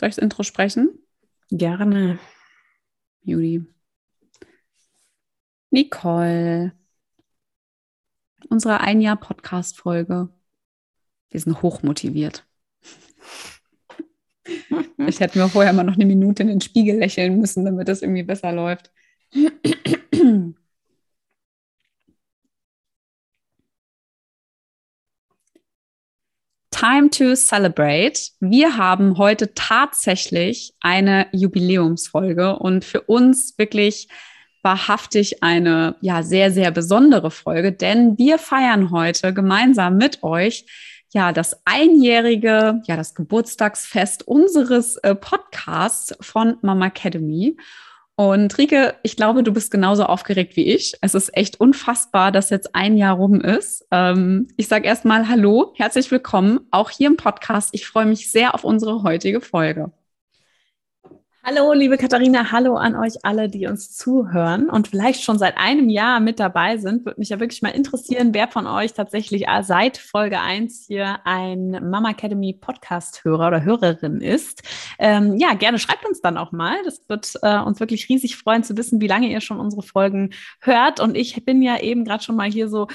Soll ich das Intro sprechen? Gerne. Judy. Nicole. Unsere ein Jahr Podcast-Folge. Wir sind hochmotiviert. Ich hätte mir vorher mal noch eine Minute in den Spiegel lächeln müssen, damit das irgendwie besser läuft. Time to celebrate. Wir haben heute tatsächlich eine Jubiläumsfolge und für uns wirklich wahrhaftig eine ja sehr sehr besondere Folge, denn wir feiern heute gemeinsam mit euch ja das einjährige, ja das Geburtstagsfest unseres äh, Podcasts von Mama Academy. Und Rike, ich glaube, du bist genauso aufgeregt wie ich. Es ist echt unfassbar, dass jetzt ein Jahr rum ist. Ähm, ich sage erstmal Hallo, herzlich willkommen, auch hier im Podcast. Ich freue mich sehr auf unsere heutige Folge. Hallo, liebe Katharina, hallo an euch alle, die uns zuhören und vielleicht schon seit einem Jahr mit dabei sind. Würde mich ja wirklich mal interessieren, wer von euch tatsächlich seit Folge 1 hier ein Mama Academy Podcast-Hörer oder Hörerin ist. Ähm, ja, gerne schreibt uns dann auch mal. Das wird äh, uns wirklich riesig freuen zu wissen, wie lange ihr schon unsere Folgen hört. Und ich bin ja eben gerade schon mal hier so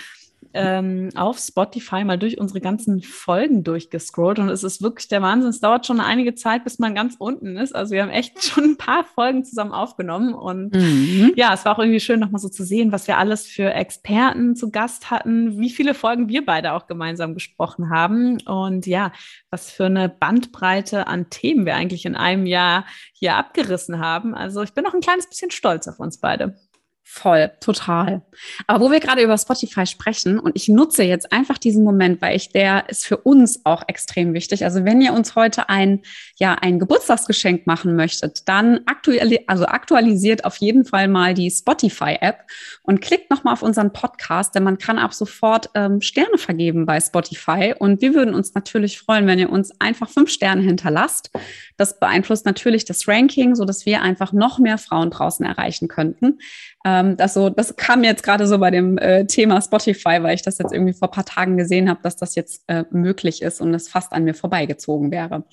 ähm, auf Spotify mal durch unsere ganzen Folgen durchgescrollt und es ist wirklich der Wahnsinn. Es dauert schon einige Zeit, bis man ganz unten ist. Also wir haben echt schon ein paar Folgen zusammen aufgenommen und mhm. ja, es war auch irgendwie schön, nochmal so zu sehen, was wir alles für Experten zu Gast hatten, wie viele Folgen wir beide auch gemeinsam gesprochen haben und ja, was für eine Bandbreite an Themen wir eigentlich in einem Jahr hier abgerissen haben. Also ich bin noch ein kleines bisschen stolz auf uns beide. Voll, total. Aber wo wir gerade über Spotify sprechen und ich nutze jetzt einfach diesen Moment, weil ich der ist für uns auch extrem wichtig. Also wenn ihr uns heute ein ja ein Geburtstagsgeschenk machen möchtet, dann aktuali also aktualisiert auf jeden Fall mal die Spotify App und klickt noch mal auf unseren Podcast, denn man kann ab sofort ähm, Sterne vergeben bei Spotify und wir würden uns natürlich freuen, wenn ihr uns einfach fünf Sterne hinterlasst. Das beeinflusst natürlich das Ranking, so dass wir einfach noch mehr Frauen draußen erreichen könnten. Ähm, das, so, das kam jetzt gerade so bei dem äh, Thema Spotify, weil ich das jetzt irgendwie vor paar Tagen gesehen habe, dass das jetzt äh, möglich ist und es fast an mir vorbeigezogen wäre.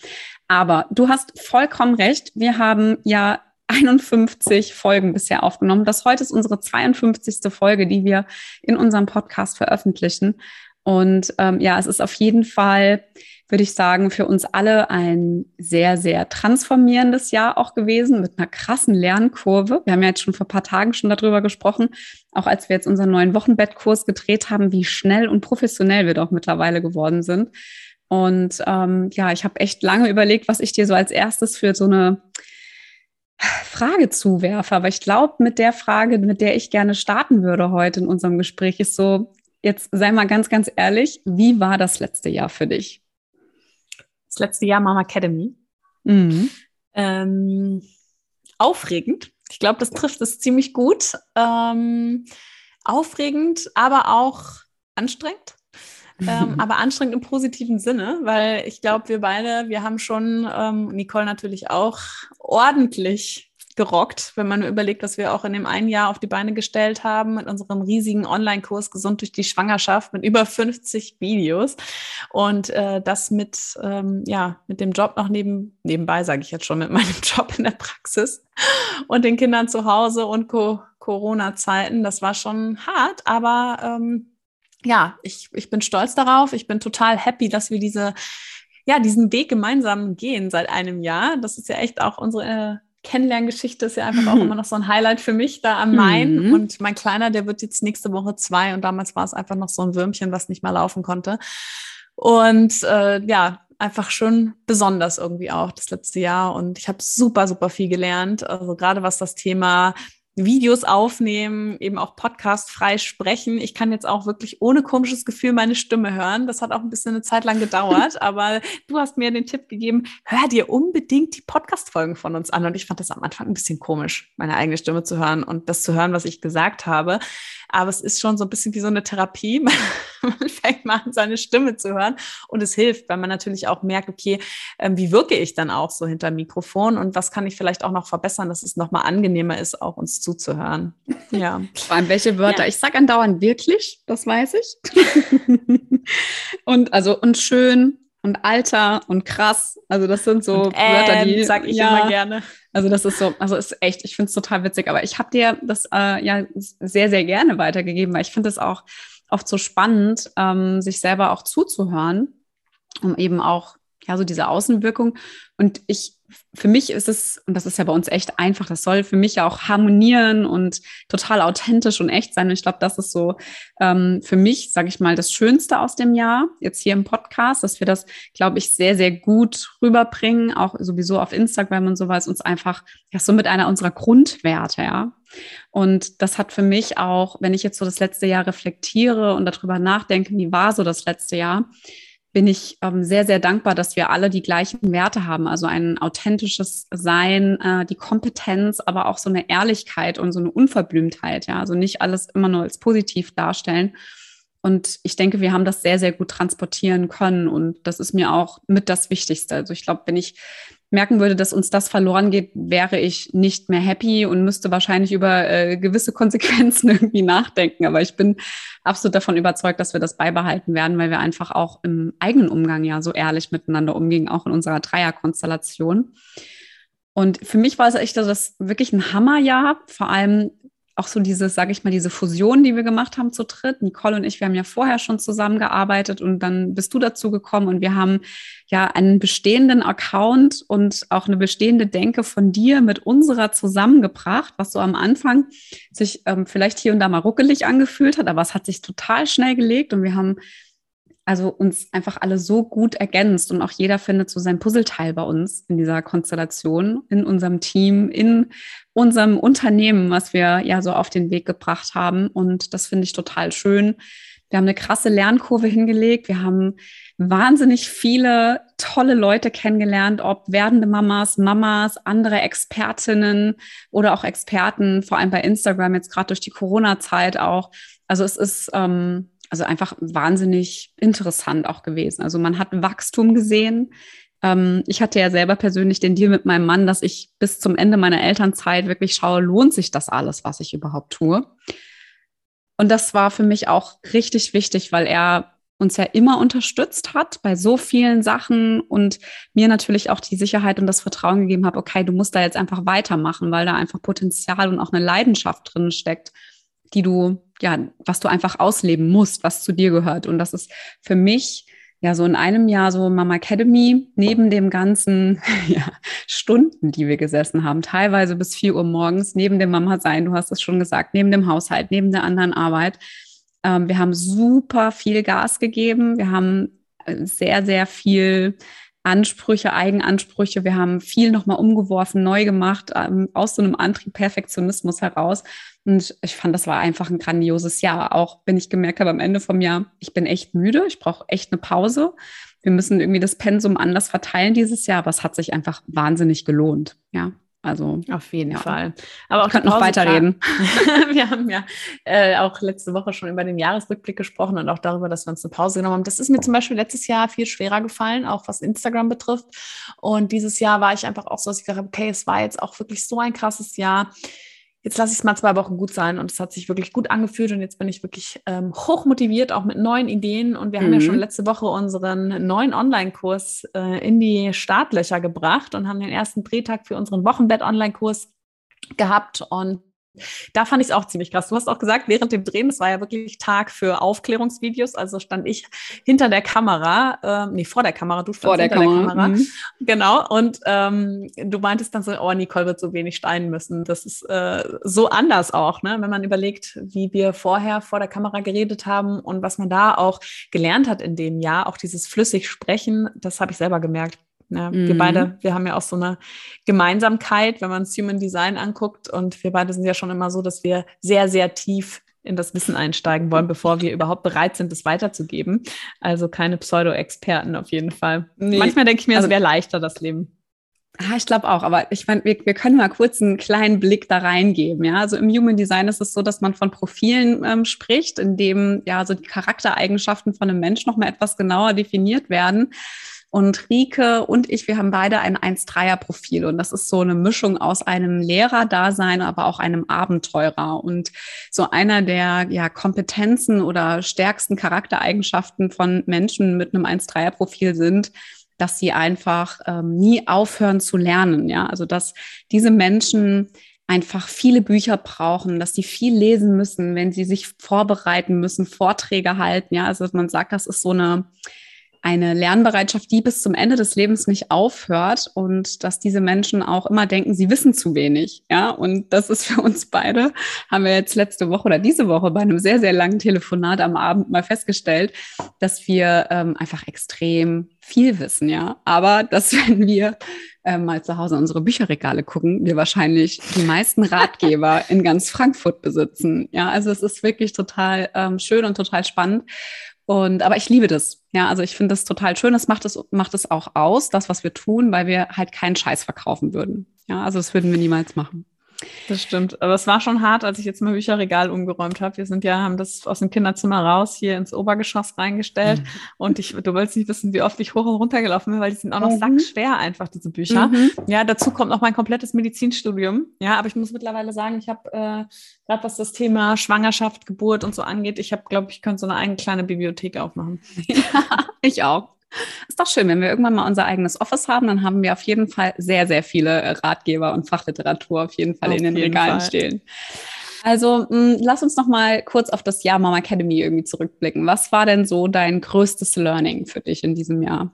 Aber du hast vollkommen recht. Wir haben ja 51 Folgen bisher aufgenommen. Das heute ist unsere 52. Folge, die wir in unserem Podcast veröffentlichen. Und ähm, ja, es ist auf jeden Fall würde ich sagen, für uns alle ein sehr, sehr transformierendes Jahr auch gewesen mit einer krassen Lernkurve. Wir haben ja jetzt schon vor ein paar Tagen schon darüber gesprochen, auch als wir jetzt unseren neuen Wochenbettkurs gedreht haben, wie schnell und professionell wir doch mittlerweile geworden sind. Und ähm, ja, ich habe echt lange überlegt, was ich dir so als erstes für so eine Frage zuwerfe. Aber ich glaube, mit der Frage, mit der ich gerne starten würde heute in unserem Gespräch, ist so, jetzt sei mal ganz, ganz ehrlich, wie war das letzte Jahr für dich? Das letzte Jahr Mama Academy. Mhm. Ähm, aufregend. Ich glaube, das trifft es ziemlich gut. Ähm, aufregend, aber auch anstrengend. ähm, aber anstrengend im positiven Sinne, weil ich glaube, wir beide, wir haben schon, ähm, Nicole natürlich auch, ordentlich gerockt, wenn man überlegt, was wir auch in dem einen Jahr auf die Beine gestellt haben mit unserem riesigen Online-Kurs Gesund durch die Schwangerschaft mit über 50 Videos und äh, das mit ähm, ja mit dem Job noch neben nebenbei sage ich jetzt schon mit meinem Job in der Praxis und den Kindern zu Hause und Co Corona-Zeiten. Das war schon hart, aber ähm, ja, ich, ich bin stolz darauf. Ich bin total happy, dass wir diese ja, diesen Weg gemeinsam gehen seit einem Jahr. Das ist ja echt auch unsere äh, Kennenlerngeschichte ist ja einfach auch immer noch so ein Highlight für mich da am Main. Mhm. Und mein Kleiner, der wird jetzt nächste Woche zwei und damals war es einfach noch so ein Würmchen, was nicht mal laufen konnte. Und äh, ja, einfach schon besonders irgendwie auch das letzte Jahr. Und ich habe super, super viel gelernt. Also gerade was das Thema Videos aufnehmen, eben auch Podcast frei sprechen. Ich kann jetzt auch wirklich ohne komisches Gefühl meine Stimme hören. Das hat auch ein bisschen eine Zeit lang gedauert, aber du hast mir den Tipp gegeben, hör dir unbedingt die Podcast-Folgen von uns an. Und ich fand das am Anfang ein bisschen komisch, meine eigene Stimme zu hören und das zu hören, was ich gesagt habe. Aber es ist schon so ein bisschen wie so eine Therapie. man fängt mal an, seine Stimme zu hören und es hilft, weil man natürlich auch merkt, okay, ähm, wie wirke ich dann auch so hinter Mikrofon und was kann ich vielleicht auch noch verbessern, dass es nochmal angenehmer ist, auch uns zuzuhören. Ja. Vor allem welche Wörter? Ja. Ich sage andauernd wirklich, das weiß ich. und also und schön und Alter und krass. Also das sind so und, Wörter, die sag ich ja, immer gerne. Also das ist so, also ist echt, ich finde es total witzig. Aber ich habe dir das äh, ja sehr, sehr gerne weitergegeben, weil ich finde es auch oft so spannend, ähm, sich selber auch zuzuhören, um eben auch ja so diese Außenwirkung. Und ich für mich ist es, und das ist ja bei uns echt einfach, das soll für mich ja auch harmonieren und total authentisch und echt sein. Und ich glaube, das ist so ähm, für mich, sage ich mal, das Schönste aus dem Jahr, jetzt hier im Podcast, dass wir das, glaube ich, sehr, sehr gut rüberbringen, auch sowieso auf Instagram und so, weil es uns einfach, ja, so mit einer unserer Grundwerte, ja. Und das hat für mich auch, wenn ich jetzt so das letzte Jahr reflektiere und darüber nachdenke, wie war so das letzte Jahr, bin ich ähm, sehr, sehr dankbar, dass wir alle die gleichen Werte haben. Also ein authentisches Sein, äh, die Kompetenz, aber auch so eine Ehrlichkeit und so eine Unverblümtheit. Ja, also nicht alles immer nur als positiv darstellen. Und ich denke, wir haben das sehr, sehr gut transportieren können. Und das ist mir auch mit das Wichtigste. Also ich glaube, wenn ich merken würde, dass uns das verloren geht, wäre ich nicht mehr happy und müsste wahrscheinlich über äh, gewisse Konsequenzen irgendwie nachdenken. Aber ich bin absolut davon überzeugt, dass wir das beibehalten werden, weil wir einfach auch im eigenen Umgang ja so ehrlich miteinander umgehen, auch in unserer Dreierkonstellation. Und für mich war es echt das wirklich ein Hammerjahr, vor allem auch so diese, sage ich mal, diese Fusion, die wir gemacht haben zu dritt. Nicole und ich, wir haben ja vorher schon zusammengearbeitet und dann bist du dazu gekommen und wir haben ja einen bestehenden Account und auch eine bestehende Denke von dir mit unserer zusammengebracht, was so am Anfang sich ähm, vielleicht hier und da mal ruckelig angefühlt hat, aber es hat sich total schnell gelegt und wir haben also uns einfach alle so gut ergänzt und auch jeder findet so sein Puzzleteil bei uns in dieser Konstellation, in unserem Team, in unserem Unternehmen, was wir ja so auf den Weg gebracht haben. Und das finde ich total schön. Wir haben eine krasse Lernkurve hingelegt. Wir haben wahnsinnig viele tolle Leute kennengelernt, ob werdende Mamas, Mamas, andere Expertinnen oder auch Experten, vor allem bei Instagram jetzt gerade durch die Corona-Zeit auch. Also es ist ähm, also einfach wahnsinnig interessant auch gewesen. Also man hat Wachstum gesehen. Ähm, ich hatte ja selber persönlich den Deal mit meinem Mann, dass ich bis zum Ende meiner Elternzeit wirklich schaue, lohnt sich das alles, was ich überhaupt tue. Und das war für mich auch richtig wichtig, weil er uns ja immer unterstützt hat bei so vielen Sachen und mir natürlich auch die Sicherheit und das Vertrauen gegeben hat, okay, du musst da jetzt einfach weitermachen, weil da einfach Potenzial und auch eine Leidenschaft drin steckt, die du ja, was du einfach ausleben musst, was zu dir gehört. Und das ist für mich ja so in einem Jahr so Mama Academy neben dem ganzen ja, Stunden, die wir gesessen haben, teilweise bis vier Uhr morgens, neben dem Mama sein, du hast es schon gesagt, neben dem Haushalt, neben der anderen Arbeit. Ähm, wir haben super viel Gas gegeben. Wir haben äh, sehr, sehr viel Ansprüche, Eigenansprüche. Wir haben viel nochmal umgeworfen, neu gemacht, ähm, aus so einem Antrieb Perfektionismus heraus. Und ich fand, das war einfach ein grandioses Jahr. Auch wenn ich gemerkt habe am Ende vom Jahr, ich bin echt müde, ich brauche echt eine Pause. Wir müssen irgendwie das Pensum anders verteilen dieses Jahr, aber es hat sich einfach wahnsinnig gelohnt. Ja. Also auf jeden ja. Fall. Aber auch ich könnte noch weiterreden. wir haben ja äh, auch letzte Woche schon über den Jahresrückblick gesprochen und auch darüber, dass wir uns eine Pause genommen haben. Das ist mir zum Beispiel letztes Jahr viel schwerer gefallen, auch was Instagram betrifft. Und dieses Jahr war ich einfach auch so, dass ich gesagt habe, okay, es war jetzt auch wirklich so ein krasses Jahr jetzt lasse ich es mal zwei Wochen gut sein und es hat sich wirklich gut angefühlt und jetzt bin ich wirklich ähm, hoch motiviert, auch mit neuen Ideen und wir mhm. haben ja schon mhm. letzte Woche unseren neuen Online-Kurs äh, in die Startlöcher gebracht und haben den ersten Drehtag für unseren Wochenbett-Online-Kurs gehabt und da fand ich es auch ziemlich krass. Du hast auch gesagt, während dem Drehen, es war ja wirklich Tag für Aufklärungsvideos, also stand ich hinter der Kamera, äh, nee, vor der Kamera, du standst vor der hinter Kamera. der Kamera. Mhm. Genau, und ähm, du meintest dann so, oh, Nicole wird so wenig steinen müssen. Das ist äh, so anders auch, ne? wenn man überlegt, wie wir vorher vor der Kamera geredet haben und was man da auch gelernt hat in dem Jahr, auch dieses flüssig Sprechen, das habe ich selber gemerkt. Ja, mhm. Wir beide, wir haben ja auch so eine Gemeinsamkeit, wenn man das Human Design anguckt. Und wir beide sind ja schon immer so, dass wir sehr, sehr tief in das Wissen einsteigen wollen, bevor wir überhaupt bereit sind, das weiterzugeben. Also keine Pseudo-Experten auf jeden Fall. Nee. Manchmal denke ich mir, es also, wäre leichter, das Leben. Ah, ich glaube auch, aber ich meine, wir, wir, können mal kurz einen kleinen Blick da reingeben. Ja, also im Human Design ist es so, dass man von Profilen ähm, spricht, in dem ja so die Charaktereigenschaften von einem Menschen noch mal etwas genauer definiert werden. Und Rike und ich, wir haben beide ein 1-3er-Profil. Und das ist so eine Mischung aus einem Lehrerdasein, aber auch einem Abenteurer. Und so einer der ja, Kompetenzen oder stärksten Charaktereigenschaften von Menschen mit einem 1-3er-Profil sind, dass sie einfach ähm, nie aufhören zu lernen. Ja, also dass diese Menschen einfach viele Bücher brauchen, dass sie viel lesen müssen, wenn sie sich vorbereiten müssen, Vorträge halten. Ja, also man sagt, das ist so eine eine Lernbereitschaft, die bis zum Ende des Lebens nicht aufhört und dass diese Menschen auch immer denken, sie wissen zu wenig. Ja, und das ist für uns beide, haben wir jetzt letzte Woche oder diese Woche bei einem sehr, sehr langen Telefonat am Abend mal festgestellt, dass wir ähm, einfach extrem viel wissen, ja. Aber dass, wenn wir äh, mal zu Hause unsere Bücherregale gucken, wir wahrscheinlich die meisten Ratgeber in ganz Frankfurt besitzen. Ja, also es ist wirklich total ähm, schön und total spannend. Und aber ich liebe das. Ja, also ich finde das total schön. Das macht es, macht es auch aus, das, was wir tun, weil wir halt keinen Scheiß verkaufen würden. Ja, also das würden wir niemals machen. Das stimmt. Aber es war schon hart, als ich jetzt mein Bücherregal umgeräumt habe. Wir sind ja, haben das aus dem Kinderzimmer raus hier ins Obergeschoss reingestellt. Mhm. Und ich, du wolltest nicht wissen, wie oft ich hoch und runter gelaufen bin, weil die sind auch noch mhm. sackschwer einfach, diese Bücher. Mhm. Ja, dazu kommt noch mein komplettes Medizinstudium. Ja, aber ich muss mittlerweile sagen, ich habe äh, gerade was das Thema Schwangerschaft, Geburt und so angeht, ich habe, glaube ich, könnte so eine eigene kleine Bibliothek aufmachen. Ja, ich auch. Ist doch schön, wenn wir irgendwann mal unser eigenes Office haben, dann haben wir auf jeden Fall sehr, sehr viele Ratgeber und Fachliteratur auf jeden Fall auf in den Regalen Fall. stehen. Also mh, hm, lass uns noch mal kurz auf das Jahr Mama Academy irgendwie zurückblicken. Was war denn so dein größtes Learning für dich in diesem Jahr?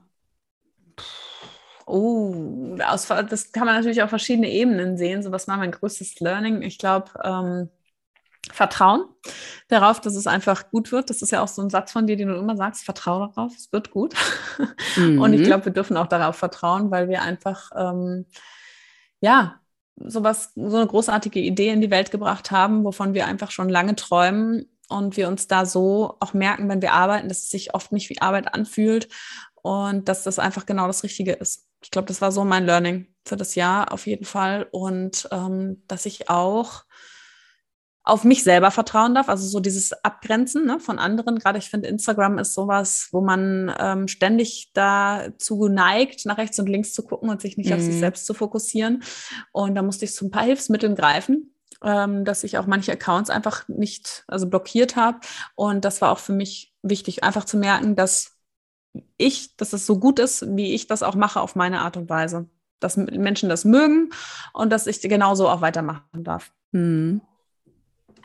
Oh, das kann man natürlich auf verschiedene Ebenen sehen. So, was war mein größtes Learning? Ich glaube, ähm, Vertrauen darauf, dass es einfach gut wird. Das ist ja auch so ein Satz von dir, den du immer sagst, vertraue darauf, es wird gut. Mhm. Und ich mhm. glaube, wir dürfen auch darauf vertrauen, weil wir einfach, ähm, ja, sowas, so eine großartige Idee in die Welt gebracht haben, wovon wir einfach schon lange träumen und wir uns da so auch merken, wenn wir arbeiten, dass es sich oft nicht wie Arbeit anfühlt und dass das einfach genau das Richtige ist. Ich glaube, das war so mein Learning für das Jahr auf jeden Fall und ähm, dass ich auch auf mich selber vertrauen darf, also so dieses Abgrenzen ne, von anderen. Gerade ich finde, Instagram ist sowas, wo man ähm, ständig dazu neigt, nach rechts und links zu gucken und sich nicht mhm. auf sich mhm. selbst zu fokussieren. Und da musste ich zu ein paar Hilfsmitteln greifen, ähm, dass ich auch manche Accounts einfach nicht, also blockiert habe. Und das war auch für mich wichtig, einfach zu merken, dass ich, dass es so gut ist, wie ich das auch mache auf meine Art und Weise. Dass Menschen das mögen und dass ich genauso auch weitermachen darf. Mhm.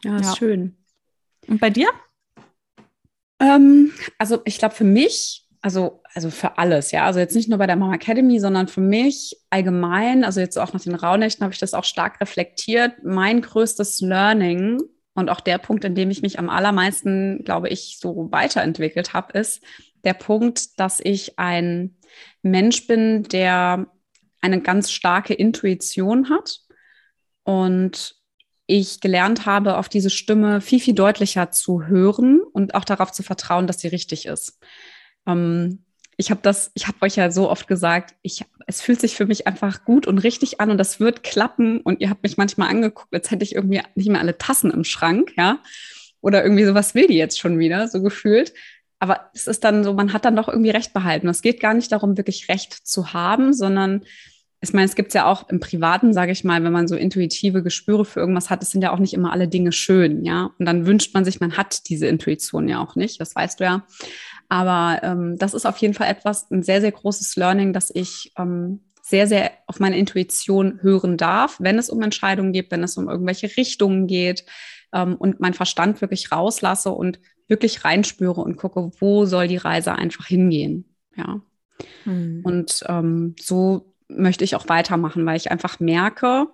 Ja, ist ja. schön. Und bei dir? Ähm, also ich glaube für mich, also, also für alles, ja. Also jetzt nicht nur bei der Mama Academy, sondern für mich allgemein, also jetzt auch nach den Rauhnächten habe ich das auch stark reflektiert. Mein größtes Learning und auch der Punkt, in dem ich mich am allermeisten, glaube ich, so weiterentwickelt habe, ist der Punkt, dass ich ein Mensch bin, der eine ganz starke Intuition hat und ich gelernt habe, auf diese Stimme viel, viel deutlicher zu hören und auch darauf zu vertrauen, dass sie richtig ist. Ähm, ich habe das, ich habe euch ja so oft gesagt, ich, es fühlt sich für mich einfach gut und richtig an und das wird klappen. Und ihr habt mich manchmal angeguckt, als hätte ich irgendwie nicht mehr alle Tassen im Schrank, ja. Oder irgendwie so, was will die jetzt schon wieder, so gefühlt. Aber es ist dann so, man hat dann doch irgendwie Recht behalten. Es geht gar nicht darum, wirklich Recht zu haben, sondern ich meine, es gibt ja auch im Privaten, sage ich mal, wenn man so intuitive Gespüre für irgendwas hat, es sind ja auch nicht immer alle Dinge schön, ja. Und dann wünscht man sich, man hat diese Intuition ja auch nicht, das weißt du ja. Aber ähm, das ist auf jeden Fall etwas, ein sehr, sehr großes Learning, dass ich ähm, sehr, sehr auf meine Intuition hören darf, wenn es um Entscheidungen geht, wenn es um irgendwelche Richtungen geht ähm, und mein Verstand wirklich rauslasse und wirklich reinspüre und gucke, wo soll die Reise einfach hingehen. Ja. Mhm. Und ähm, so möchte ich auch weitermachen, weil ich einfach merke,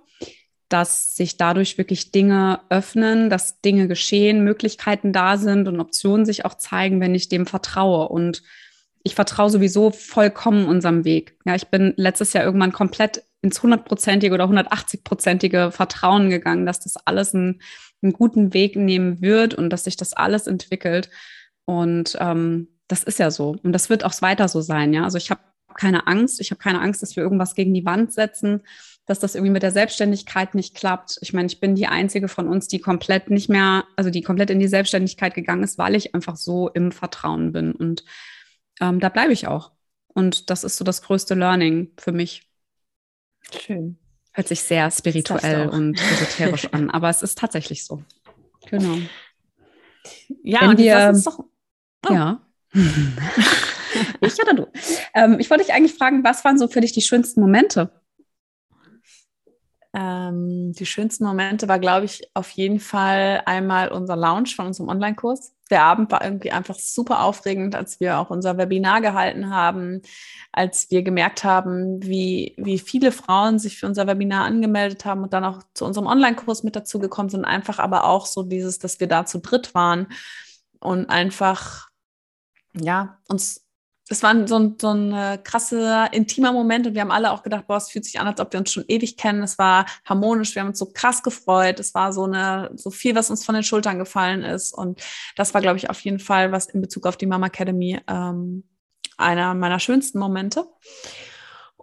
dass sich dadurch wirklich Dinge öffnen, dass Dinge geschehen, Möglichkeiten da sind und Optionen sich auch zeigen, wenn ich dem vertraue. Und ich vertraue sowieso vollkommen unserem Weg. Ja, ich bin letztes Jahr irgendwann komplett ins hundertprozentige oder 180-prozentige Vertrauen gegangen, dass das alles einen, einen, guten Weg nehmen wird und dass sich das alles entwickelt. Und ähm, das ist ja so. Und das wird auch weiter so sein. Ja, also ich habe keine Angst. Ich habe keine Angst, dass wir irgendwas gegen die Wand setzen, dass das irgendwie mit der Selbstständigkeit nicht klappt. Ich meine, ich bin die einzige von uns, die komplett nicht mehr, also die komplett in die Selbstständigkeit gegangen ist, weil ich einfach so im Vertrauen bin. Und ähm, da bleibe ich auch. Und das ist so das größte Learning für mich. Schön. Hört sich sehr spirituell und esoterisch an, aber es ist tatsächlich so. Genau. Ja, Wenn wir, doch, oh. ja. ich oder du? Ähm, ich wollte dich eigentlich fragen, was waren so für dich die schönsten Momente? Ähm, die schönsten Momente war, glaube ich, auf jeden Fall einmal unser Launch von unserem Online-Kurs. Der Abend war irgendwie einfach super aufregend, als wir auch unser Webinar gehalten haben, als wir gemerkt haben, wie, wie viele Frauen sich für unser Webinar angemeldet haben und dann auch zu unserem Online-Kurs mit dazugekommen sind. Einfach aber auch so dieses, dass wir da zu dritt waren und einfach, ja, uns es war so ein, so ein äh, krasser, intimer Moment und wir haben alle auch gedacht, boah, es fühlt sich an, als ob wir uns schon ewig kennen. Es war harmonisch, wir haben uns so krass gefreut. Es war so eine, so viel, was uns von den Schultern gefallen ist. Und das war, glaube ich, auf jeden Fall, was in Bezug auf die Mama Academy ähm, einer meiner schönsten Momente.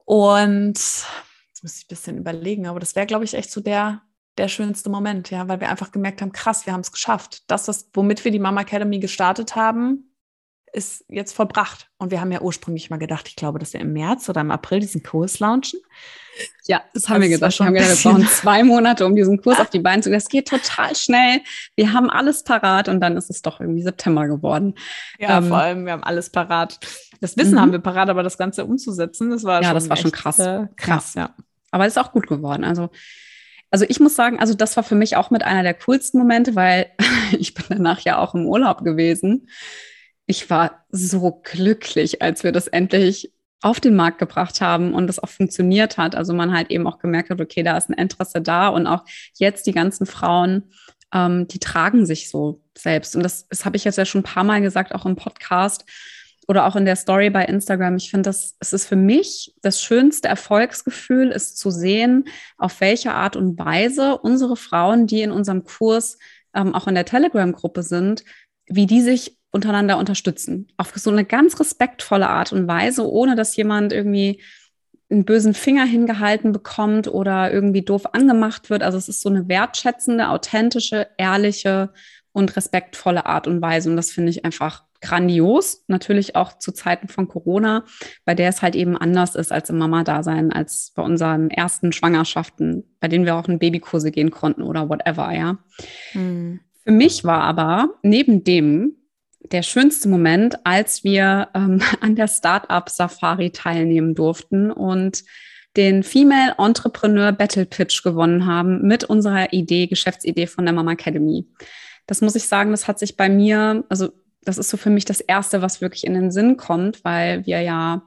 Und jetzt muss ich ein bisschen überlegen, aber das wäre, glaube ich, echt so der, der schönste Moment, ja, weil wir einfach gemerkt haben, krass, wir haben es geschafft. Das, was, womit wir die Mama Academy gestartet haben, ist jetzt vollbracht. Und wir haben ja ursprünglich mal gedacht, ich glaube, dass wir im März oder im April diesen Kurs launchen. Ja, das haben also wir gedacht. Wir haben gedacht, wir brauchen zwei Monate, um diesen Kurs auf die Beine zu. Das geht total schnell. Wir haben alles parat und dann ist es doch irgendwie September geworden. Ja, ähm, vor allem, wir haben alles parat. Das Wissen mhm. haben wir parat, aber das Ganze umzusetzen, das war ja, schon das war schon krass. Äh, krass, ja. ja. Aber es ist auch gut geworden. Also also ich muss sagen, also das war für mich auch mit einer der coolsten Momente, weil ich bin danach ja auch im Urlaub gewesen ich war so glücklich, als wir das endlich auf den Markt gebracht haben und das auch funktioniert hat. Also man halt eben auch gemerkt hat, okay, da ist ein Interesse da und auch jetzt die ganzen Frauen, ähm, die tragen sich so selbst. Und das, das habe ich jetzt ja schon ein paar Mal gesagt, auch im Podcast oder auch in der Story bei Instagram. Ich finde, das es ist für mich das schönste Erfolgsgefühl, ist zu sehen, auf welche Art und Weise unsere Frauen, die in unserem Kurs ähm, auch in der Telegram-Gruppe sind, wie die sich untereinander unterstützen. Auf so eine ganz respektvolle Art und Weise, ohne dass jemand irgendwie einen bösen Finger hingehalten bekommt oder irgendwie doof angemacht wird. Also es ist so eine wertschätzende, authentische, ehrliche und respektvolle Art und Weise. Und das finde ich einfach grandios. Natürlich auch zu Zeiten von Corona, bei der es halt eben anders ist als im Mama-Dasein, als bei unseren ersten Schwangerschaften, bei denen wir auch in Babykurse gehen konnten oder whatever, ja. Hm. Für mich war aber neben dem der schönste Moment, als wir ähm, an der Startup Safari teilnehmen durften und den Female Entrepreneur Battle Pitch gewonnen haben mit unserer Idee, Geschäftsidee von der Mama Academy. Das muss ich sagen, das hat sich bei mir, also das ist so für mich das Erste, was wirklich in den Sinn kommt, weil wir ja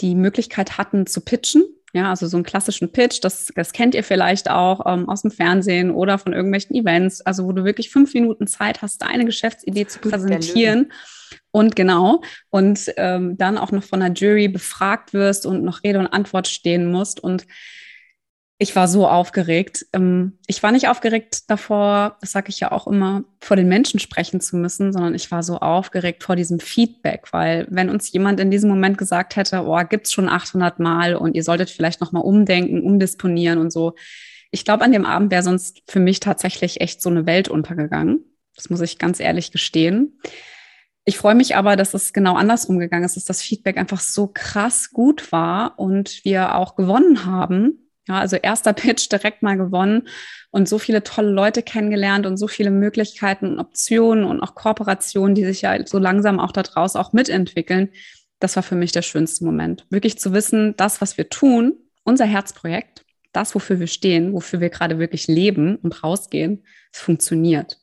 die Möglichkeit hatten zu pitchen ja, also so einen klassischen Pitch, das, das kennt ihr vielleicht auch ähm, aus dem Fernsehen oder von irgendwelchen Events, also wo du wirklich fünf Minuten Zeit hast, deine Geschäftsidee zu präsentieren. Und genau, und ähm, dann auch noch von der Jury befragt wirst und noch Rede und Antwort stehen musst. Und Ich war so aufgeregt. Ähm, ich war nicht aufgeregt davor, das sage ich ja auch immer, vor den Menschen sprechen zu müssen, sondern ich war so aufgeregt vor diesem Feedback, weil wenn uns jemand in diesem Moment gesagt hätte, oh, gibt's schon 800 Mal und ihr solltet vielleicht noch mal umdenken, umdisponieren und so. Ich glaube, an dem Abend wäre sonst für mich tatsächlich echt so eine Welt untergegangen. Das muss ich ganz ehrlich gestehen. Ich freue mich aber, dass es genau andersrum gegangen ist, dass das Feedback einfach so krass gut war und wir auch gewonnen haben ja, also erster Pitch direkt mal gewonnen und so viele tolle Leute kennengelernt und so viele Möglichkeiten und Optionen und auch Kooperationen, die sich ja so langsam auch da draußen auch mitentwickeln. Das war für mich der schönste Moment. Wirklich zu wissen, das, was wir tun, unser Herzprojekt, das, wofür wir stehen, wofür wir gerade wirklich leben und rausgehen, es funktioniert.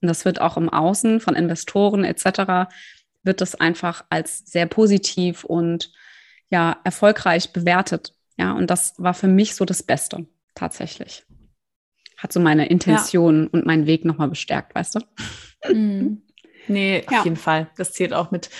Und das wird auch im Außen von Investoren etc. wird das einfach als sehr positiv und ja erfolgreich bewertet. Ja, und das war für mich so das Beste, tatsächlich. Hat so meine Intention ja. und meinen Weg nochmal bestärkt, weißt du? Mhm. Nee, ja. auf jeden Fall. Das zählt auch mit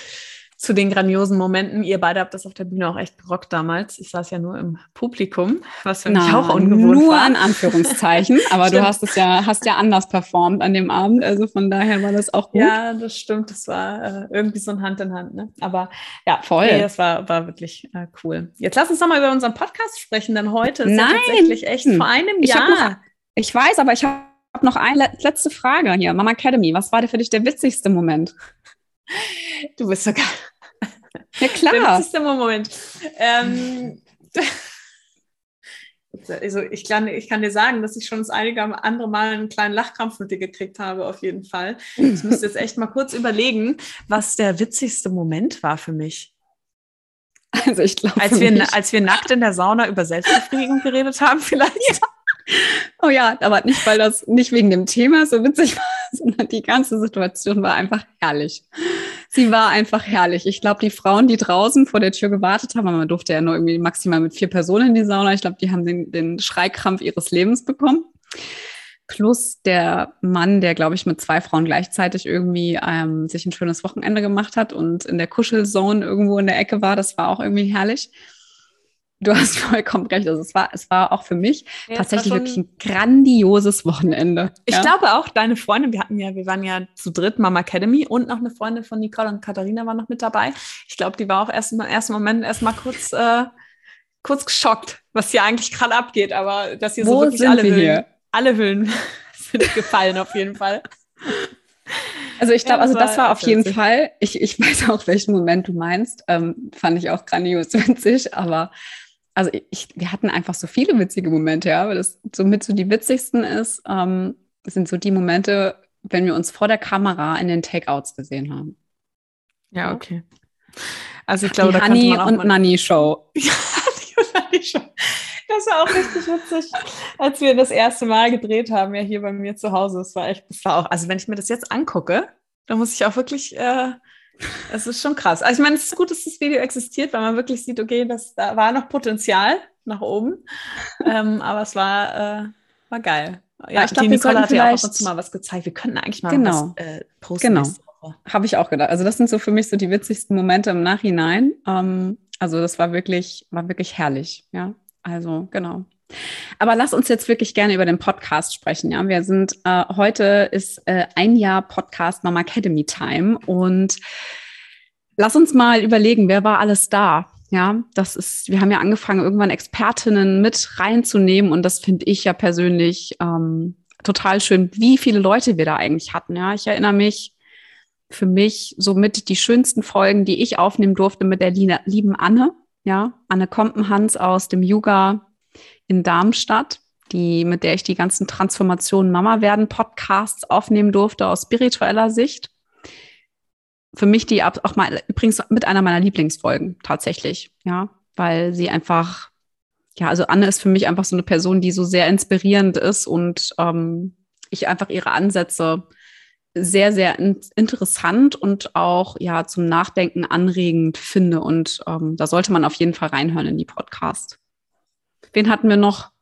zu den grandiosen Momenten. Ihr beide habt das auf der Bühne auch echt gerockt damals. Ich saß ja nur im Publikum, was für mich Na, auch ungewohnt nur war. Nur an Anführungszeichen, aber du hast es ja, hast ja anders performt an dem Abend. Also von daher war das auch gut. Ja, das stimmt. Das war äh, irgendwie so ein Hand in Hand. Ne? Aber ja, voll. Nee, das war, war wirklich äh, cool. Jetzt lass uns nochmal über unseren Podcast sprechen, denn heute ist Nein. ja tatsächlich echt vor einem ich Jahr. Noch, ich weiß, aber ich habe noch eine letzte Frage hier. Mama Academy, was war denn für dich der witzigste Moment? Du bist sogar ja, klar. Der witzigste Moment. Ähm, also ich kann, ich kann dir sagen, dass ich schon das einige andere Mal einen kleinen Lachkrampf mit dir gekriegt habe, auf jeden Fall. Ich müsste jetzt echt mal kurz überlegen, was der witzigste Moment war für mich. Also ich glaube. Als, wir, als wir nackt in der Sauna über Selbstbefriedigung geredet haben, vielleicht. Ja. Oh ja, aber nicht, weil das nicht wegen dem Thema so witzig war, sondern die ganze Situation war einfach herrlich. Sie war einfach herrlich. Ich glaube, die Frauen, die draußen vor der Tür gewartet haben, man durfte ja nur irgendwie maximal mit vier Personen in die Sauna, ich glaube, die haben den, den Schreikrampf ihres Lebens bekommen. Plus der Mann, der, glaube ich, mit zwei Frauen gleichzeitig irgendwie ähm, sich ein schönes Wochenende gemacht hat und in der Kuschelzone irgendwo in der Ecke war, das war auch irgendwie herrlich. Du hast vollkommen recht. Also es war, es war auch für mich ja, tatsächlich wirklich ein grandioses Wochenende. Ich ja. glaube auch, deine Freundin, wir hatten ja, wir waren ja zu dritt Mama Academy und noch eine Freundin von Nicole und Katharina war noch mit dabei. Ich glaube, die war auch erst im ersten Moment erstmal kurz, äh, kurz geschockt, was hier eigentlich gerade abgeht, aber dass hier Wo so wirklich alle Hüllen, hier? alle Hüllen sind gefallen auf jeden Fall. Also ich glaube, also das war auf jeden Fall, ich, ich weiß auch, welchen Moment du meinst, ähm, fand ich auch grandios witzig, aber also ich, wir hatten einfach so viele witzige Momente, ja, weil das somit so die witzigsten ist, ähm, sind so die Momente, wenn wir uns vor der Kamera in den Takeouts gesehen haben. Ja, okay. Also ich glaube, die da Honey man auch und Nanny Show. Ja, die und Nanny Show. Das war auch richtig witzig, als wir das erste Mal gedreht haben, ja hier bei mir zu Hause. Das war echt, das war auch, also wenn ich mir das jetzt angucke, dann muss ich auch wirklich äh, es ist schon krass. Also ich meine, es ist gut, dass das Video existiert, weil man wirklich sieht, okay, das, da war noch Potenzial nach oben. ähm, aber es war, äh, war geil. Ja, ich glaube, Nicole hat ja auch ab und zu mal was gezeigt. Wir könnten eigentlich mal genau. was äh, posten. Genau. Habe ich auch gedacht. Also das sind so für mich so die witzigsten Momente im Nachhinein. Ähm, also das war wirklich, war wirklich herrlich. Ja, also genau. Aber lass uns jetzt wirklich gerne über den Podcast sprechen. Ja, wir sind äh, heute ist äh, ein Jahr Podcast Mama Academy Time und lass uns mal überlegen, wer war alles da? Ja, das ist, wir haben ja angefangen, irgendwann Expertinnen mit reinzunehmen und das finde ich ja persönlich ähm, total schön, wie viele Leute wir da eigentlich hatten. Ja, ich erinnere mich für mich somit die schönsten Folgen, die ich aufnehmen durfte mit der lieben Anne. Ja, Anne Kompenhans aus dem Yoga in Darmstadt, die, mit der ich die ganzen Transformationen Mama werden Podcasts aufnehmen durfte aus spiritueller Sicht. Für mich die auch mal übrigens mit einer meiner Lieblingsfolgen tatsächlich, ja, weil sie einfach, ja, also Anne ist für mich einfach so eine Person, die so sehr inspirierend ist und ähm, ich einfach ihre Ansätze sehr, sehr in interessant und auch ja zum Nachdenken anregend finde. Und ähm, da sollte man auf jeden Fall reinhören in die Podcast. Wen hatten wir noch?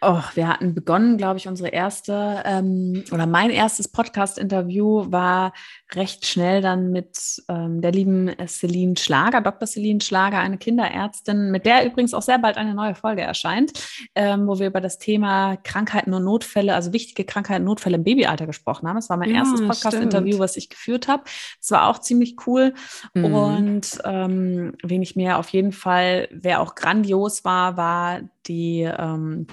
Oh, wir hatten begonnen, glaube ich, unsere erste ähm, oder mein erstes Podcast-Interview war recht schnell dann mit ähm, der lieben Celine Schlager, Dr. Celine Schlager, eine Kinderärztin, mit der übrigens auch sehr bald eine neue Folge erscheint, ähm, wo wir über das Thema Krankheiten und Notfälle, also wichtige Krankheiten und Notfälle im Babyalter gesprochen haben. Das war mein ja, erstes Podcast-Interview, was ich geführt habe. Das war auch ziemlich cool. Mhm. Und ähm, wen ich mir auf jeden Fall, wer auch grandios war, war die ähm,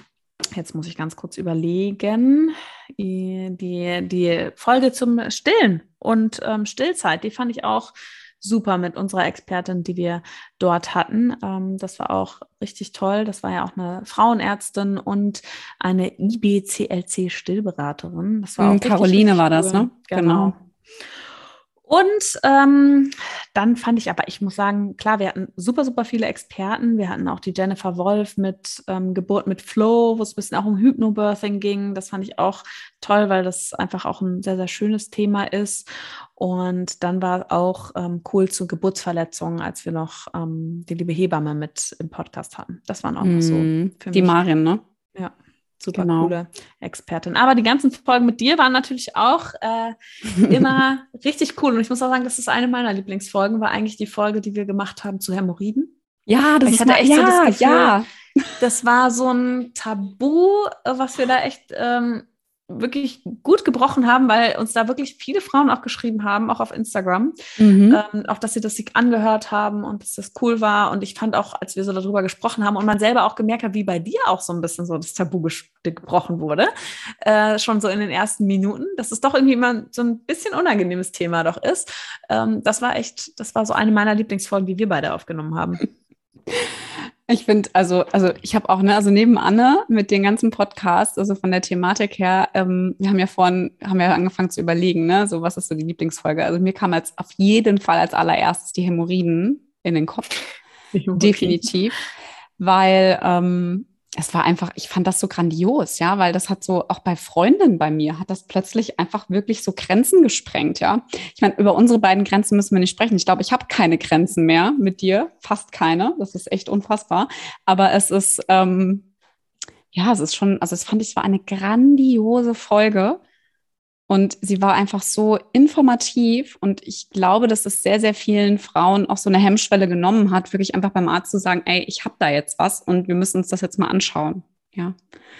Jetzt muss ich ganz kurz überlegen. Die, die Folge zum Stillen und ähm, Stillzeit, die fand ich auch super mit unserer Expertin, die wir dort hatten. Ähm, das war auch richtig toll. Das war ja auch eine Frauenärztin und eine IBCLC-Stillberaterin. Das war auch Caroline richtig, richtig war das, ne? Genau. genau. Und ähm, dann fand ich aber, ich muss sagen, klar, wir hatten super, super viele Experten. Wir hatten auch die Jennifer Wolf mit ähm, Geburt mit Flow, wo es ein bisschen auch um Hypnobirthing ging. Das fand ich auch toll, weil das einfach auch ein sehr, sehr schönes Thema ist. Und dann war auch ähm, cool zu Geburtsverletzungen, als wir noch ähm, die liebe Hebamme mit im Podcast hatten. Das waren auch noch so. Mhm. Die Marin, ne? Ja super genau. coole Expertin. Aber die ganzen Folgen mit dir waren natürlich auch äh, immer richtig cool. Und ich muss auch sagen, das ist eine meiner Lieblingsfolgen, war eigentlich die Folge, die wir gemacht haben zu Hämorrhoiden. Ja, das ich ist hatte echt ja, so das Gefühl, ja. das war so ein Tabu, was wir da echt ähm, wirklich gut gebrochen haben, weil uns da wirklich viele Frauen auch geschrieben haben, auch auf Instagram, mhm. ähm, auch dass sie das sich angehört haben und dass das cool war. Und ich fand auch, als wir so darüber gesprochen haben und man selber auch gemerkt hat, wie bei dir auch so ein bisschen so das Tabu gebrochen wurde, äh, schon so in den ersten Minuten, dass es doch irgendwie immer so ein bisschen unangenehmes Thema doch ist. Ähm, das war echt, das war so eine meiner Lieblingsfolgen, die wir beide aufgenommen haben. Ich finde, also, also ich habe auch, ne, also neben Anne mit den ganzen Podcasts, also von der Thematik her, ähm, wir haben ja vorhin, haben ja angefangen zu überlegen, ne, so was ist so die Lieblingsfolge. Also mir kam als auf jeden Fall als allererstes die Hämorrhoiden in den Kopf. Definitiv. Weil ähm, es war einfach, ich fand das so grandios, ja, weil das hat so auch bei Freundinnen bei mir hat das plötzlich einfach wirklich so Grenzen gesprengt, ja. Ich meine, über unsere beiden Grenzen müssen wir nicht sprechen. Ich glaube, ich habe keine Grenzen mehr mit dir, fast keine. Das ist echt unfassbar. Aber es ist, ähm, ja, es ist schon, also es fand ich, es war eine grandiose Folge. Und sie war einfach so informativ und ich glaube, dass es sehr, sehr vielen Frauen auch so eine Hemmschwelle genommen hat, wirklich einfach beim Arzt zu sagen, ey, ich habe da jetzt was und wir müssen uns das jetzt mal anschauen. Ja.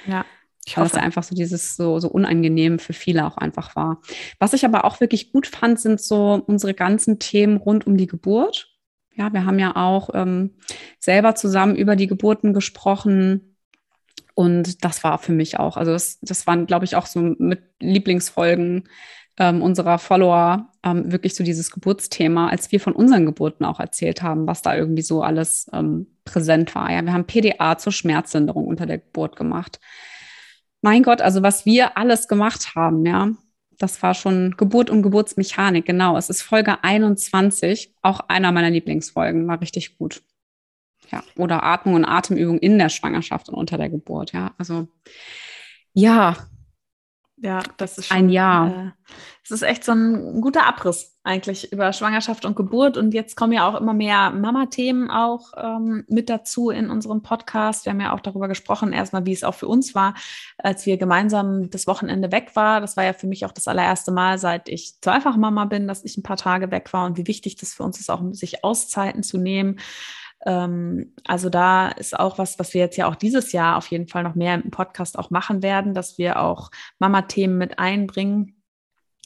Ja. Ich hoffe, dass einfach so dieses so, so unangenehm für viele auch einfach war. Was ich aber auch wirklich gut fand, sind so unsere ganzen Themen rund um die Geburt. Ja, wir haben ja auch ähm, selber zusammen über die Geburten gesprochen, und das war für mich auch, also das, das waren, glaube ich, auch so mit Lieblingsfolgen ähm, unserer Follower, ähm, wirklich so dieses Geburtsthema, als wir von unseren Geburten auch erzählt haben, was da irgendwie so alles ähm, präsent war. Ja, wir haben PDA zur Schmerzlinderung unter der Geburt gemacht. Mein Gott, also was wir alles gemacht haben, ja, das war schon Geburt und Geburtsmechanik, genau. Es ist Folge 21, auch einer meiner Lieblingsfolgen, war richtig gut. Ja, oder Atmung und Atemübung in der Schwangerschaft und unter der Geburt. Ja, also ja. Ja, das ist schon, ein Jahr. Äh, es ist echt so ein guter Abriss eigentlich über Schwangerschaft und Geburt. Und jetzt kommen ja auch immer mehr Mama-Themen auch ähm, mit dazu in unserem Podcast. Wir haben ja auch darüber gesprochen, erstmal, wie es auch für uns war, als wir gemeinsam das Wochenende weg war. Das war ja für mich auch das allererste Mal, seit ich zweifach Mama bin, dass ich ein paar Tage weg war und wie wichtig das für uns ist, auch sich Auszeiten zu nehmen also da ist auch was, was wir jetzt ja auch dieses Jahr auf jeden Fall noch mehr im Podcast auch machen werden, dass wir auch Mama-Themen mit einbringen.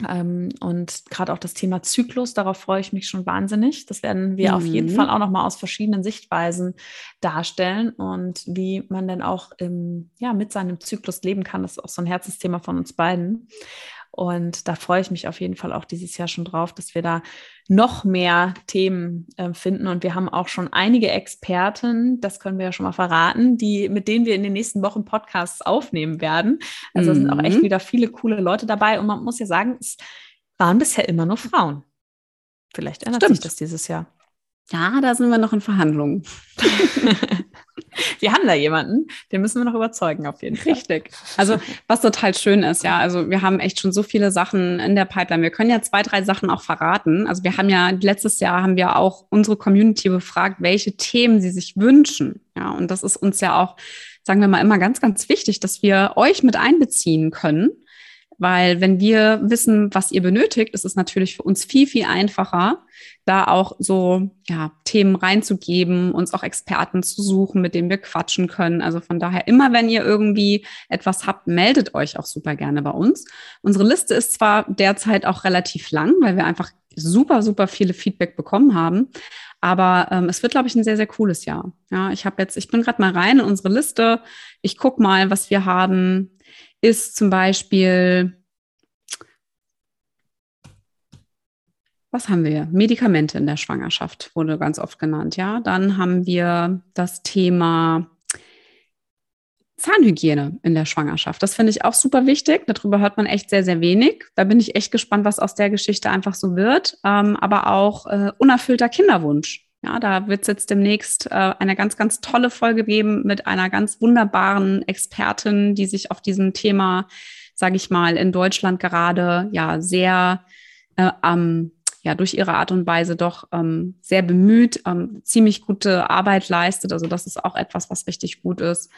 Ähm, und gerade auch das Thema Zyklus, darauf freue ich mich schon wahnsinnig. Das werden wir mhm. auf jeden mhm. Fall auch noch mal aus verschiedenen Sichtweisen darstellen und wie man denn auch im, ja, mit seinem Zyklus leben kann. Das ist auch so ein Herzensthema von uns beiden. Und da freue ich mich auf jeden Fall auch dieses Jahr schon drauf, dass wir da noch mehr Themen äh, finden. Und wir haben auch schon einige Experten, das können wir ja schon mal verraten, die, mit denen wir in den nächsten Wochen Podcasts aufnehmen werden. Also mhm. sind auch echt mhm. wieder viele coole Leute dabei. Und man muss ja sagen, es waren bisher immer nur Frauen. Vielleicht ändert Stimmt. sich das dieses Jahr. Ja, da sind wir noch in Verhandlungen. wir haben da jemanden, den müssen wir noch überzeugen, auf jeden Fall. Richtig. Also, was total schön ist, ja, also wir haben echt schon so viele Sachen in der Pipeline. Wir können ja zwei, drei Sachen auch verraten. Also, wir haben ja letztes Jahr haben wir auch unsere Community befragt, welche Themen sie sich wünschen. Ja, und das ist uns ja auch sagen wir mal, immer ganz, ganz wichtig, dass wir euch mit einbeziehen können. Weil wenn wir wissen, was ihr benötigt, ist es natürlich für uns viel, viel einfacher, da auch so ja, Themen reinzugeben, uns auch Experten zu suchen, mit denen wir quatschen können. Also von daher, immer wenn ihr irgendwie etwas habt, meldet euch auch super gerne bei uns. Unsere Liste ist zwar derzeit auch relativ lang, weil wir einfach super, super viele Feedback bekommen haben. Aber ähm, es wird, glaube ich, ein sehr, sehr cooles Jahr. Ja, ich habe jetzt, ich bin gerade mal rein in unsere Liste. Ich gucke mal, was wir haben ist zum Beispiel, was haben wir? Medikamente in der Schwangerschaft wurde ganz oft genannt, ja. Dann haben wir das Thema Zahnhygiene in der Schwangerschaft. Das finde ich auch super wichtig. Darüber hört man echt sehr, sehr wenig. Da bin ich echt gespannt, was aus der Geschichte einfach so wird. Ähm, aber auch äh, unerfüllter Kinderwunsch. Ja, da wird es jetzt demnächst äh, eine ganz, ganz tolle Folge geben mit einer ganz wunderbaren Expertin, die sich auf diesem Thema, sage ich mal, in Deutschland gerade ja sehr äh, ähm, ja durch ihre Art und Weise doch ähm, sehr bemüht, ähm, ziemlich gute Arbeit leistet. Also das ist auch etwas, was richtig gut ist.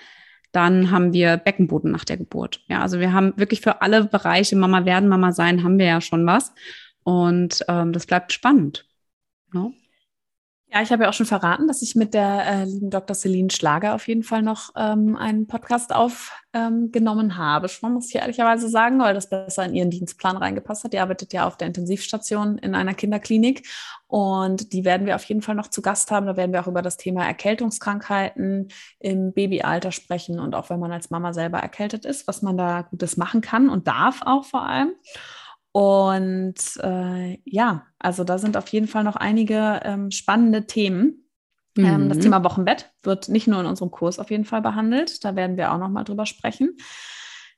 Dann haben wir Beckenboden nach der Geburt. Ja, also wir haben wirklich für alle Bereiche Mama werden, Mama sein, haben wir ja schon was. Und ähm, das bleibt spannend. Ja. Ja, ich habe ja auch schon verraten, dass ich mit der äh, lieben Dr. Celine Schlager auf jeden Fall noch ähm, einen Podcast aufgenommen ähm, habe. Schon muss ich ehrlicherweise sagen, weil das besser in ihren Dienstplan reingepasst hat. Die arbeitet ja auf der Intensivstation in einer Kinderklinik und die werden wir auf jeden Fall noch zu Gast haben. Da werden wir auch über das Thema Erkältungskrankheiten im Babyalter sprechen und auch wenn man als Mama selber erkältet ist, was man da Gutes machen kann und darf auch vor allem. Und äh, ja, also da sind auf jeden Fall noch einige ähm, spannende Themen. Mhm. Ähm, das mhm. Thema Wochenbett wird nicht nur in unserem Kurs auf jeden Fall behandelt. Da werden wir auch noch mal drüber sprechen.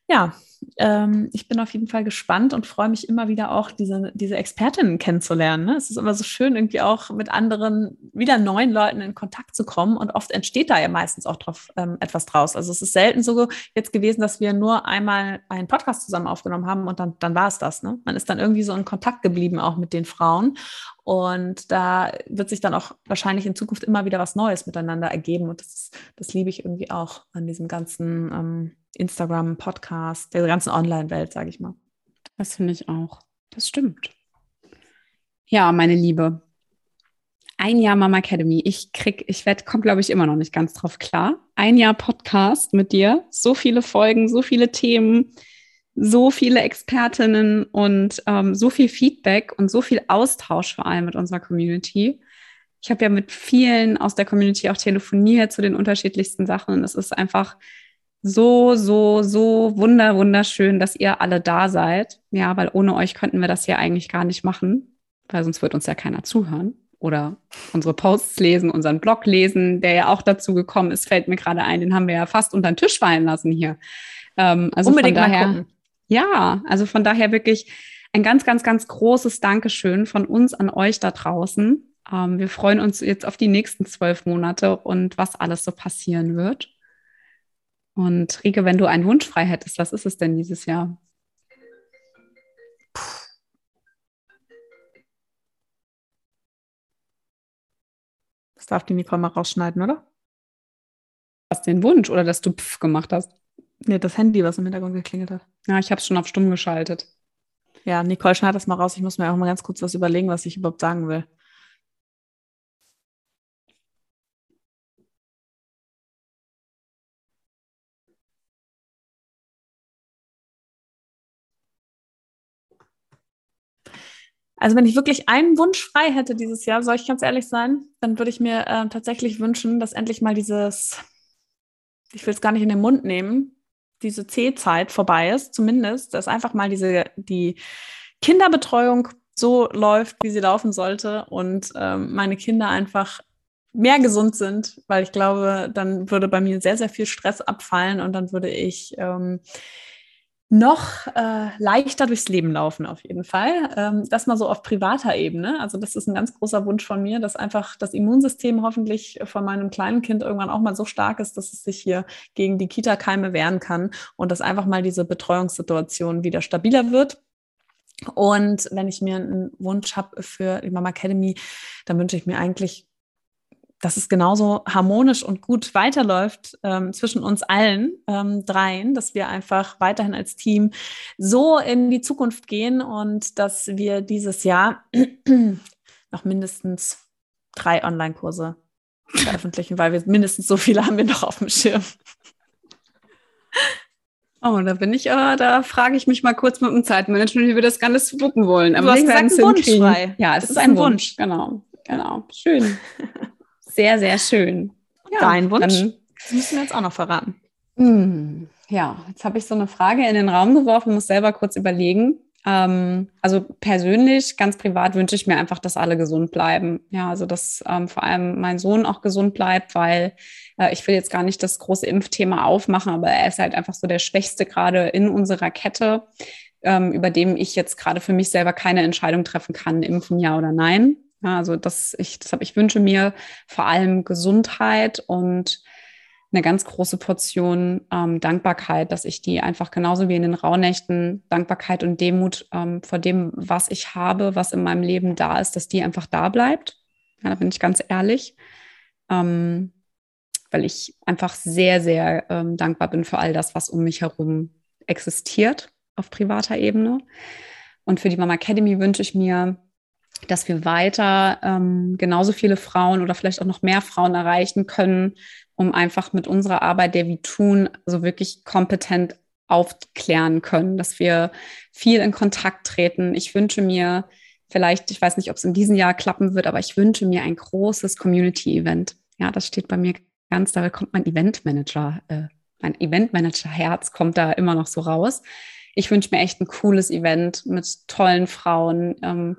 Ja, ähm, ich bin auf jeden Fall gespannt und freue mich immer wieder auch, diese, diese Expertinnen kennenzulernen. Ne? Es ist immer so schön, irgendwie auch mit anderen, wieder neuen Leuten in Kontakt zu kommen und oft entsteht da ja meistens auch drauf, ähm, etwas draus. Also es ist selten so jetzt gewesen, dass wir nur einmal einen Podcast zusammen aufgenommen haben und dann, dann war es das. Ne? Man ist dann irgendwie so in Kontakt geblieben auch mit den Frauen und da wird sich dann auch wahrscheinlich in Zukunft immer wieder was Neues miteinander ergeben und das, das liebe ich irgendwie auch an diesem ganzen ähm, Instagram, Podcast, der ganzen Online-Welt, sage ich mal. Das finde ich auch. Das stimmt. Ja, meine Liebe. Ein Jahr Mama Academy. Ich krieg, ich werde, komme, glaube ich, immer noch nicht ganz drauf klar. Ein Jahr Podcast mit dir. So viele Folgen, so viele Themen, so viele Expertinnen und ähm, so viel Feedback und so viel Austausch vor allem mit unserer Community. Ich habe ja mit vielen aus der Community auch telefoniert zu den unterschiedlichsten Sachen. Es ist einfach so, so, so wunder, wunderschön, dass ihr alle da seid. Ja, weil ohne euch könnten wir das ja eigentlich gar nicht machen, weil sonst wird uns ja keiner zuhören oder unsere Posts lesen, unseren Blog lesen, der ja auch dazu gekommen ist, fällt mir gerade ein, den haben wir ja fast unter den Tisch fallen lassen hier. Ähm, also Unbedingt von daher, ja, also von daher wirklich ein ganz, ganz, ganz großes Dankeschön von uns an euch da draußen. Ähm, wir freuen uns jetzt auf die nächsten zwölf Monate und was alles so passieren wird. Und Rike, wenn du einen Wunsch frei hättest, was ist es denn dieses Jahr? Das darf die Nicole mal rausschneiden, oder? Hast den Wunsch oder dass du Pff gemacht hast? Nee, das Handy, was im Hintergrund geklingelt hat. Ja, ich habe es schon auf stumm geschaltet. Ja, Nicole, schneid das mal raus. Ich muss mir auch mal ganz kurz was überlegen, was ich überhaupt sagen will. Also wenn ich wirklich einen Wunsch frei hätte dieses Jahr, soll ich ganz ehrlich sein, dann würde ich mir äh, tatsächlich wünschen, dass endlich mal dieses, ich will es gar nicht in den Mund nehmen, diese C-Zeit vorbei ist, zumindest, dass einfach mal diese, die Kinderbetreuung so läuft, wie sie laufen sollte und ähm, meine Kinder einfach mehr gesund sind, weil ich glaube, dann würde bei mir sehr, sehr viel Stress abfallen und dann würde ich ähm, noch äh, leichter durchs Leben laufen, auf jeden Fall. Ähm, das mal so auf privater Ebene. Also, das ist ein ganz großer Wunsch von mir, dass einfach das Immunsystem hoffentlich von meinem kleinen Kind irgendwann auch mal so stark ist, dass es sich hier gegen die Kita-Keime wehren kann und dass einfach mal diese Betreuungssituation wieder stabiler wird. Und wenn ich mir einen Wunsch habe für die Mama Academy, dann wünsche ich mir eigentlich dass es genauso harmonisch und gut weiterläuft ähm, zwischen uns allen ähm, dreien, dass wir einfach weiterhin als Team so in die Zukunft gehen und dass wir dieses Jahr noch mindestens drei Online-Kurse veröffentlichen, weil wir mindestens so viele haben wir noch auf dem Schirm. Oh, da bin ich, äh, da frage ich mich mal kurz mit dem Zeitmanagement, wie wir das Ganze wuppen wollen. Aber du hast gesagt, ein Wunsch frei. Ja, es ist, ist, ein Wunsch. Wunsch. Genau, genau. Schön. Sehr, sehr schön. Ja, Dein Wunsch? Dann, das müssen wir jetzt auch noch verraten. Hm, ja, jetzt habe ich so eine Frage in den Raum geworfen, muss selber kurz überlegen. Ähm, also persönlich, ganz privat wünsche ich mir einfach, dass alle gesund bleiben. Ja, also dass ähm, vor allem mein Sohn auch gesund bleibt, weil äh, ich will jetzt gar nicht das große Impfthema aufmachen, aber er ist halt einfach so der Schwächste gerade in unserer Kette, ähm, über dem ich jetzt gerade für mich selber keine Entscheidung treffen kann, impfen ja oder nein. Also das, ich, deshalb, ich wünsche mir vor allem Gesundheit und eine ganz große Portion ähm, Dankbarkeit, dass ich die einfach genauso wie in den Rauhnächten Dankbarkeit und Demut ähm, vor dem, was ich habe, was in meinem Leben da ist, dass die einfach da bleibt. Ja, da bin ich ganz ehrlich. Ähm, weil ich einfach sehr, sehr ähm, dankbar bin für all das, was um mich herum existiert auf privater Ebene. Und für die Mama Academy wünsche ich mir dass wir weiter ähm, genauso viele Frauen oder vielleicht auch noch mehr Frauen erreichen können, um einfach mit unserer Arbeit, der wir tun, so wirklich kompetent aufklären können, dass wir viel in Kontakt treten. Ich wünsche mir vielleicht, ich weiß nicht, ob es in diesem Jahr klappen wird, aber ich wünsche mir ein großes Community-Event. Ja, das steht bei mir ganz, da kommt mein Eventmanager, äh, mein Eventmanager-Herz kommt da immer noch so raus. Ich wünsche mir echt ein cooles Event mit tollen Frauen. Ähm,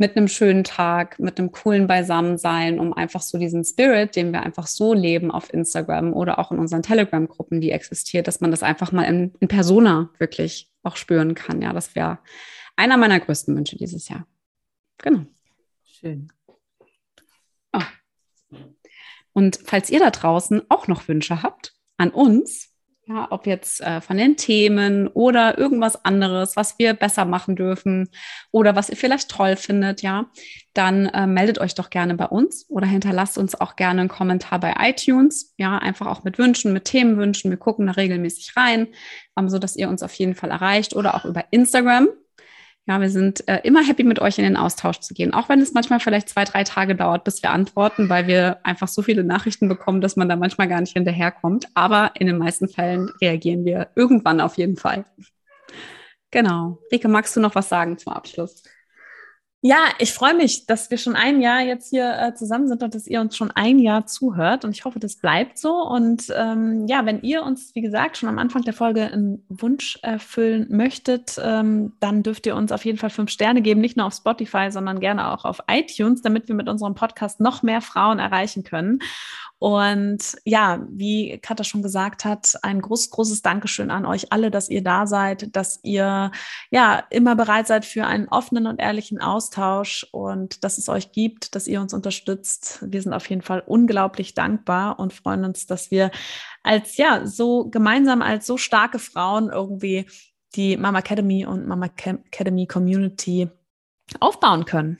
mit einem schönen Tag, mit einem coolen Beisammensein, um einfach so diesen Spirit, den wir einfach so leben auf Instagram oder auch in unseren Telegram-Gruppen, die existiert, dass man das einfach mal in, in Persona wirklich auch spüren kann. Ja, das wäre einer meiner größten Wünsche dieses Jahr. Genau. Schön. Oh. Und falls ihr da draußen auch noch Wünsche habt an uns, ja, ob jetzt äh, von den Themen oder irgendwas anderes, was wir besser machen dürfen oder was ihr vielleicht toll findet, ja, dann äh, meldet euch doch gerne bei uns oder hinterlasst uns auch gerne einen Kommentar bei iTunes. Ja, einfach auch mit Wünschen, mit Themenwünschen. Wir gucken da regelmäßig rein, ähm, so dass ihr uns auf jeden Fall erreicht oder auch über Instagram. Ja, wir sind äh, immer happy, mit euch in den Austausch zu gehen, auch wenn es manchmal vielleicht zwei, drei Tage dauert, bis wir antworten, weil wir einfach so viele Nachrichten bekommen, dass man da manchmal gar nicht hinterherkommt. Aber in den meisten Fällen reagieren wir irgendwann auf jeden Fall. Genau. Rike, magst du noch was sagen zum Abschluss? Ja, ich freue mich, dass wir schon ein Jahr jetzt hier äh, zusammen sind und dass ihr uns schon ein Jahr zuhört. Und ich hoffe, das bleibt so. Und ähm, ja, wenn ihr uns, wie gesagt, schon am Anfang der Folge einen Wunsch erfüllen möchtet, ähm, dann dürft ihr uns auf jeden Fall fünf Sterne geben, nicht nur auf Spotify, sondern gerne auch auf iTunes, damit wir mit unserem Podcast noch mehr Frauen erreichen können. Und ja, wie Katha schon gesagt hat, ein großes, großes Dankeschön an euch alle, dass ihr da seid, dass ihr ja immer bereit seid für einen offenen und ehrlichen Austausch und dass es euch gibt, dass ihr uns unterstützt. Wir sind auf jeden Fall unglaublich dankbar und freuen uns, dass wir als ja so gemeinsam als so starke Frauen irgendwie die Mama Academy und Mama Academy Community aufbauen können.